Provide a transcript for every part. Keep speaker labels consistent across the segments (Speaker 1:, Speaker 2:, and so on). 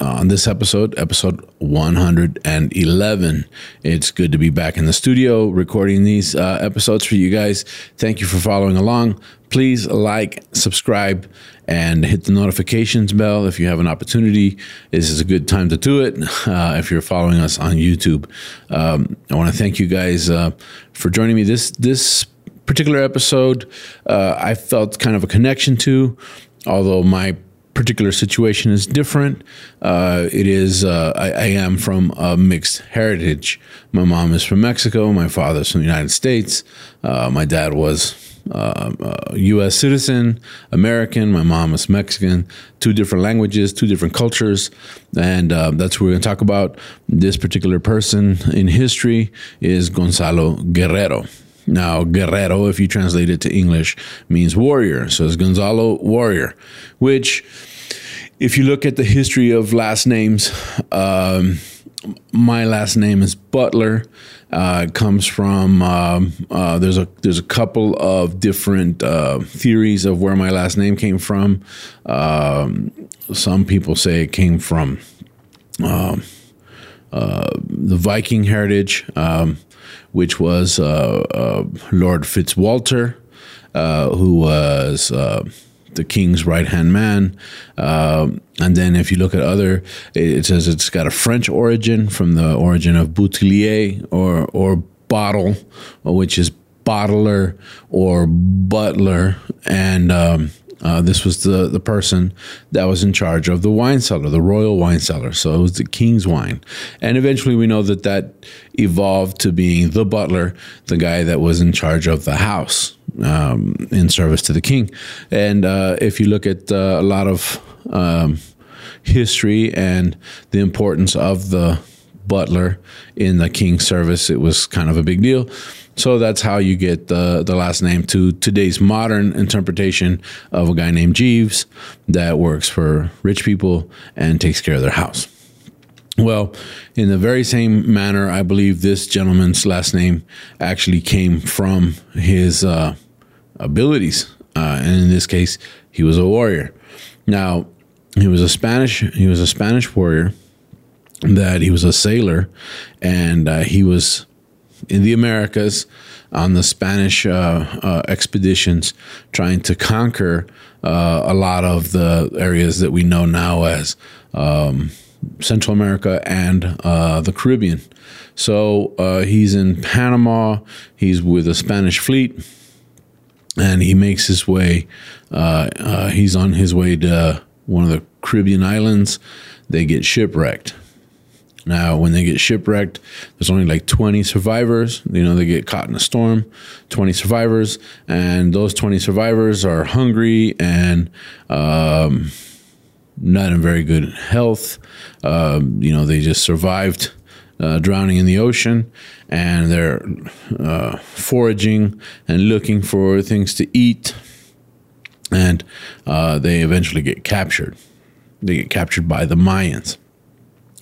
Speaker 1: on this episode, episode 111. It's good to be back in the studio recording these uh, episodes for you guys. Thank you for following along. Please like, subscribe, and hit the notifications bell if you have an opportunity. This is a good time to do it uh, if you're following us on YouTube. Um, I want to thank you guys uh, for joining me. This this particular episode, uh, I felt kind of a connection to, although my particular situation is different. Uh, it is, uh, I, I, am from a mixed heritage. My mom is from Mexico, my father's from the United States. Uh, my dad was U.S. Uh, citizen, American. My mom is Mexican. Two different languages, two different cultures, and uh, that's what we're going to talk about. This particular person in history is Gonzalo Guerrero. Now, guerrero, if you translate it to English, means warrior. So it's Gonzalo Warrior, which, if you look at the history of last names, um, my last name is Butler. Uh, it comes from um, uh, there's a there's a couple of different uh, theories of where my last name came from. Um, some people say it came from um, uh, the Viking heritage. Um, which was uh, uh, Lord Fitzwalter, uh, who was the king's right hand man. Um, and then if you look at other, it, says it's got a French origin from the origin of boutillier or, or bottle, which is bottler or butler. And um, uh, this was the, the person that was in charge of the wine cellar, the royal wine cellar. So it was the king's wine. And eventually we know that that evolved to being the butler, the guy that was in charge of the house um, in service to the king. And uh, if you look at uh, a lot of um, history and the importance of the butler in the king's service, it was kind of a big deal. So that's how you get the, the last name to today's modern interpretation of a guy named Jeeves that works for rich people and takes care of their house. Well, in the very same manner, I believe this gentleman's last name actually came from his uh, abilities. Uh, and in this case, he was a warrior. Now, he was a Spanish. He was a Spanish warrior. That he was a sailor, and uh, he was in the Americas on the Spanish uh, uh, expeditions, trying to conquer uh, a lot of the areas that we know now as um, Central America and uh, the Caribbean. So uh, he's in Panama. He's with a Spanish fleet, and he makes his way. Uh, he's on his way to one of the Caribbean islands. They get shipwrecked now, when they get shipwrecked, there's only like 20 survivors. You know, they get caught in a storm, 20 survivors, and those 20 survivors are hungry and um, not in very good health. Uh, you know, they just survived uh, drowning in the ocean and they're uh, foraging and looking for things to eat. And uh, they eventually get captured. They get captured by the Mayans.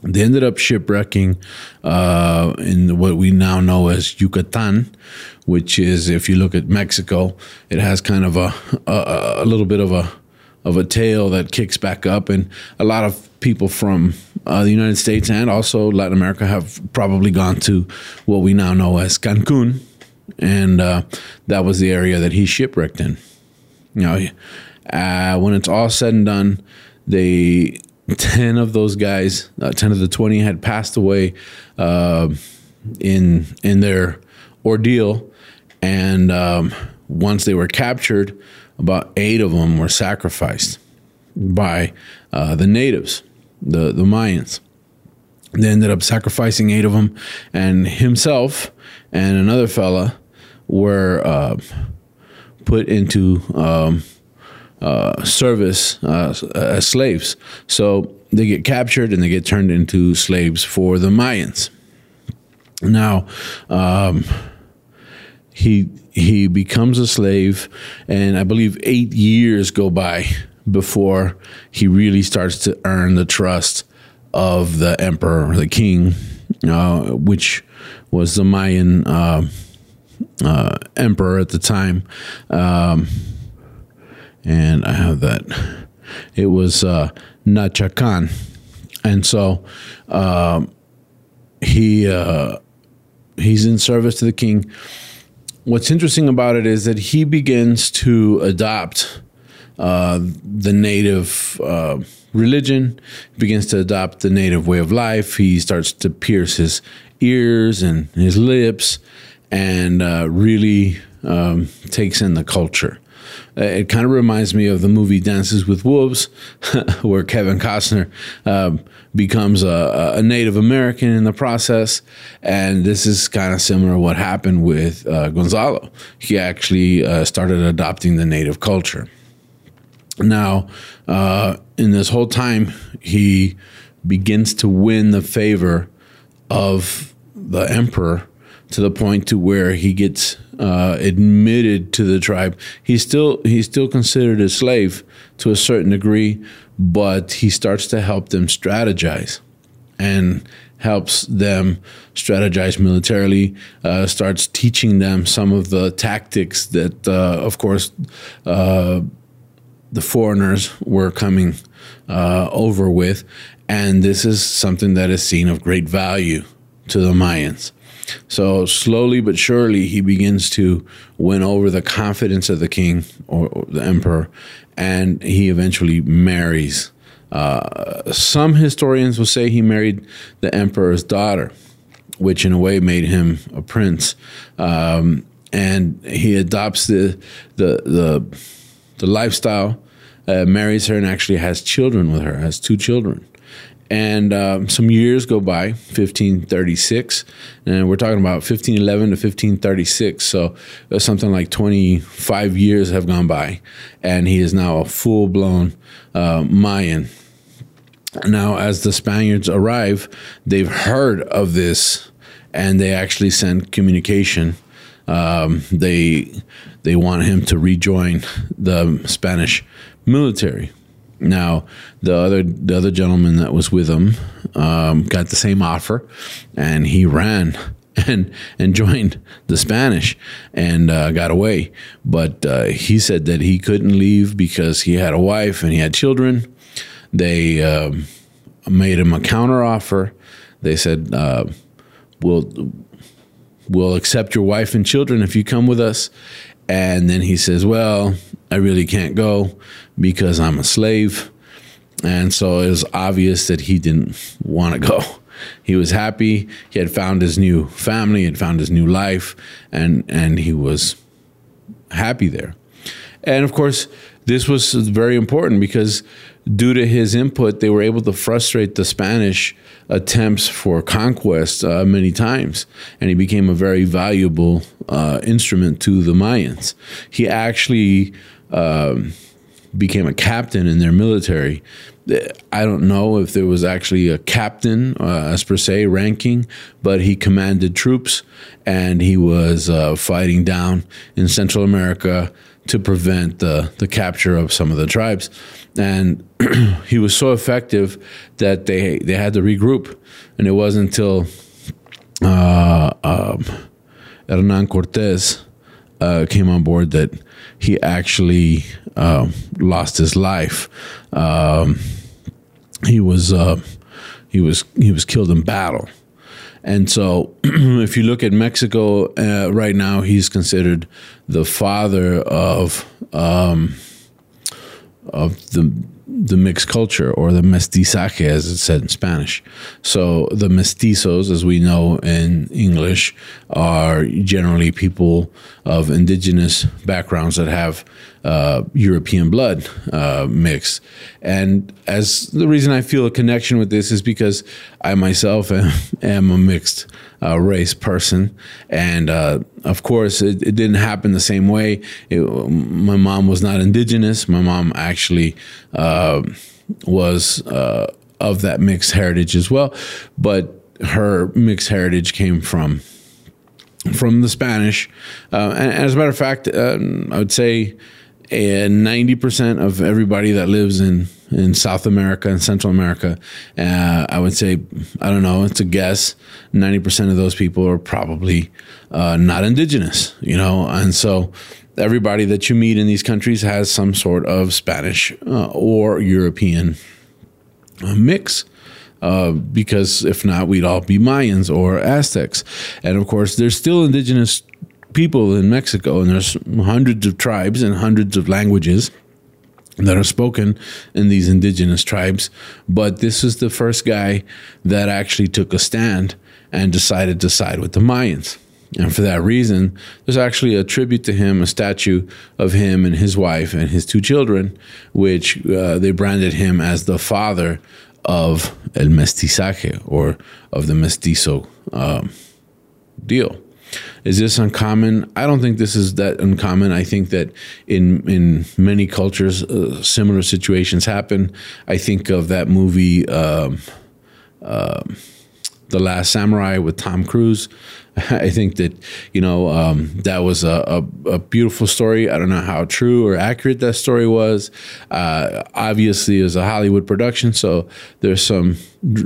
Speaker 1: They ended up shipwrecking uh, in what we now know as Yucatan, which is, if you look at Mexico, it has kind of a, a, a little bit of a of a tail that kicks back up, and a lot of people from uh, the United States and also Latin America have probably gone to what we now know as Cancun, and uh, that was the area that he shipwrecked in. You know, uh, when it's all said and done, they 10 of those guys, uh, 10 of the 20 had passed away uh, in in their ordeal. And um, once they were captured, about eight of them were sacrificed by uh, the natives, the, the Mayans. They ended up sacrificing eight of them, and himself and another fella were uh, put into um, uh, service uh, as slaves. So they get captured and they get turned into slaves for the Mayans. Now, um, he he becomes a slave, and I believe eight years go by before he really starts to earn the trust of the emperor, the king, uh, which was the Mayan uh, uh, emperor at the time. Um, and I have that. It was uh, Nachakan, and so um, he uh, he's in service to the king. What's interesting about it is that he begins to adopt uh, the native uh, religion, begins to adopt the native way of life. He starts to pierce his ears and his lips and uh, really um, takes in the culture. Uh, it kind of reminds me of the movie Dances with Wolves, where Kevin Costner um, becomes a, a, Native American in the process. And this is kind of similar to what happened with uh, Gonzalo. He actually uh, started adopting the native culture. Now, uh, in this whole time, he begins to win the favor of the emperor to the point to where he gets uh, admitted to the tribe. He's still he's still considered a slave to a certain degree, but he starts to help them strategize and helps them strategize militarily. Uh, starts teaching them some of the tactics that, uh, of course, uh, the foreigners were coming uh, over with, and this is something that is seen of great value to the Mayans. So slowly but surely, he begins to win over the confidence of the king or, or the emperor, and he eventually marries. Uh, some historians will say he married the emperor's daughter, which in a way made him a prince. Um, and he adopts the the the, the lifestyle, uh, marries her, and actually has children with her. Has two children. And um, some years go by, 1536, and we're talking about 1511 to 1536. So uh, something like 25 years have gone by, and he is now a full blown uh, Mayan. Now, as the Spaniards arrive, they've heard of this, and they actually send communication. Um, they they want him to rejoin the Spanish military. Now, the other the other gentleman that was with him um, got the same offer, and he ran and and joined the Spanish and uh, got away. But uh, he said that he couldn't leave because he had a wife and he had children. They uh, made him a counter offer. They said, uh, "We'll we'll accept your wife and children if you come with us." And then he says, "Well, I really can't go because I'm a slave. And so it was obvious that he didn't want to go. He was happy. He had found his new family, had found his new life, and, and he was happy there. And of course, this was very important because due to his input, they were able to frustrate the Spanish attempts for conquest uh, many times, and he became a very valuable uh, instrument to the Mayans. He actually um, became a captain in their military. I don't know if there was actually a captain, uh, as per se, ranking, but he commanded troops and he was uh, fighting down in Central America to prevent the, the capture of some of the tribes. And he was so effective that they, they had to regroup. And it wasn't until uh, um, Hernan Cortez uh, came on board that he actually uh, lost his life. Um, he was uh, he was he was killed in battle, and so if you look at Mexico uh, right now, he's considered the father of um, of the the mixed culture or the mestizaje, as it's said in Spanish. So the mestizos, as we know in English, are generally people of indigenous backgrounds that have uh, European blood uh, mix. And as the reason I feel a connection with this is because I myself am, am a mixed uh, race person. And uh, of course, it, it, didn't happen the same way. It, my mom was not indigenous. My mom actually uh, was uh, of that mixed heritage as well. But her mixed heritage came from from the Spanish. Uh, and, as a matter of fact, uh, I would say ninety percent of everybody that lives in in South America and Central America, uh, I would say I don't know. It's a guess. Ninety percent of those people are probably uh, not indigenous. You know, and so everybody that you meet in these countries has some sort of Spanish uh, or European uh, mix. Uh, because if not, we'd all be Mayans or Aztecs. And of course, there's still indigenous people in Mexico, and there's hundreds of tribes and hundreds of languages that are spoken in these indigenous tribes. But this is the first guy that actually took a stand and decided to side with the Mayans. And for that reason, there's actually a tribute to him, a statue of him and his wife and his two children, which uh, they branded him as the father of el mestizaje or of the mestizo um, deal. Is this uncommon? I don't think this is that uncommon. I think that in in many cultures, uh, similar situations happen. I think of that movie. Um, uh, the Last Samurai with Tom Cruise. I think that you know um, that was a, a, a, beautiful story. I don't know how true or accurate that story was. Uh, obviously, it was a Hollywood production, so there's some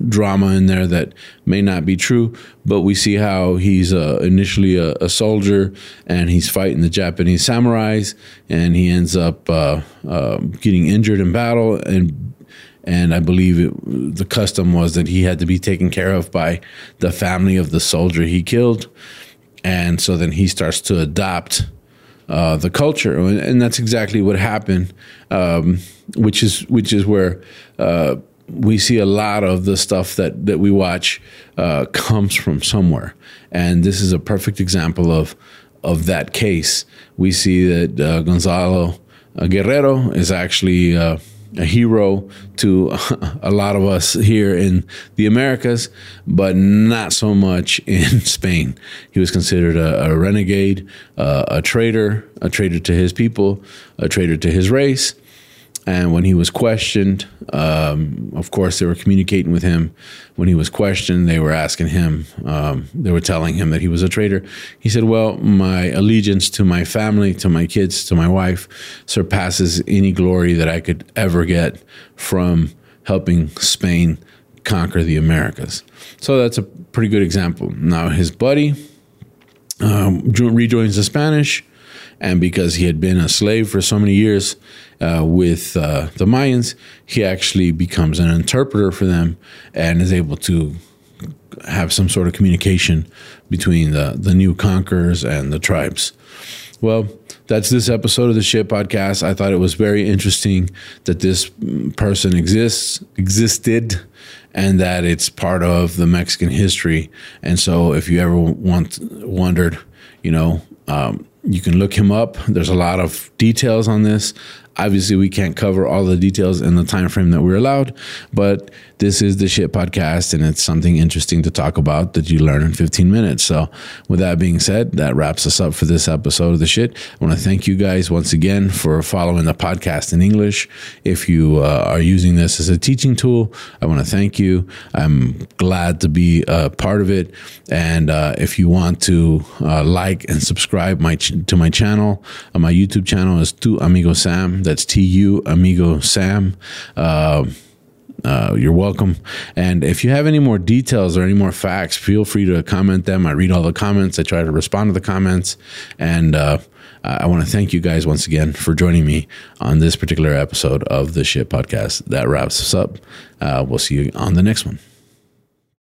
Speaker 1: drama in there that may not be true. But we see how he's uh, initially a, a, soldier and he's fighting the Japanese samurais, and he ends up uh, uh getting injured in battle and and I believe it, the custom was that he had to be taken care of by the family of the soldier he killed, and so then he starts to adopt uh, the culture, and that's exactly what happened. Um, which is which is where uh, we see a lot of the stuff that that we watch uh, comes from somewhere, and this is a perfect example of of that case. We see that uh, Gonzalo Guerrero is actually uh, a hero to a lot of us here in the Americas, but not so much in Spain. He was considered a, a renegade, uh, a traitor, a traitor to his people, a traitor to his race. And when he was questioned, um, of course, they were communicating with him. When he was questioned, they were asking him, um, they were telling him that he was a traitor. He said, Well, my allegiance to my family, to my kids, to my wife surpasses any glory that I could ever get from helping Spain conquer the Americas. So that's a pretty good example. Now, his buddy um, rejoins the Spanish and because he had been a slave for so many years uh, with uh, the Mayans, he actually becomes an interpreter for them and is able to have some sort of communication between the, the new conquerors and the tribes. Well, that's this episode of the Shit Podcast. I thought it was very interesting that this person exists, existed, and that it's part of the Mexican history. And so, if you ever want wondered, you know, um, you can look him up. There's a lot of details on this. Obviously, we can't cover all the details in the time frame that we're allowed, but this is the shit podcast and it's something interesting to talk about that you learn in 15 minutes. So, with that being said, that wraps us up for this episode of the shit. I want to thank you guys once again for following the podcast in English. If you uh, are using this as a teaching tool, I want to thank you. I'm glad to be a part of it. And uh, if you want to uh, like and subscribe my ch- to my channel, uh, my YouTube channel is Tu Amigo Sam. That's T U Amigo Sam. Uh, uh, you're welcome. And if you have any more details or any more facts, feel free to comment them. I read all the comments. I try to respond to the comments. And uh, I want to thank you guys once again for joining me on this particular episode of the Shit Podcast. That wraps us up. Uh, we'll see you on the next one.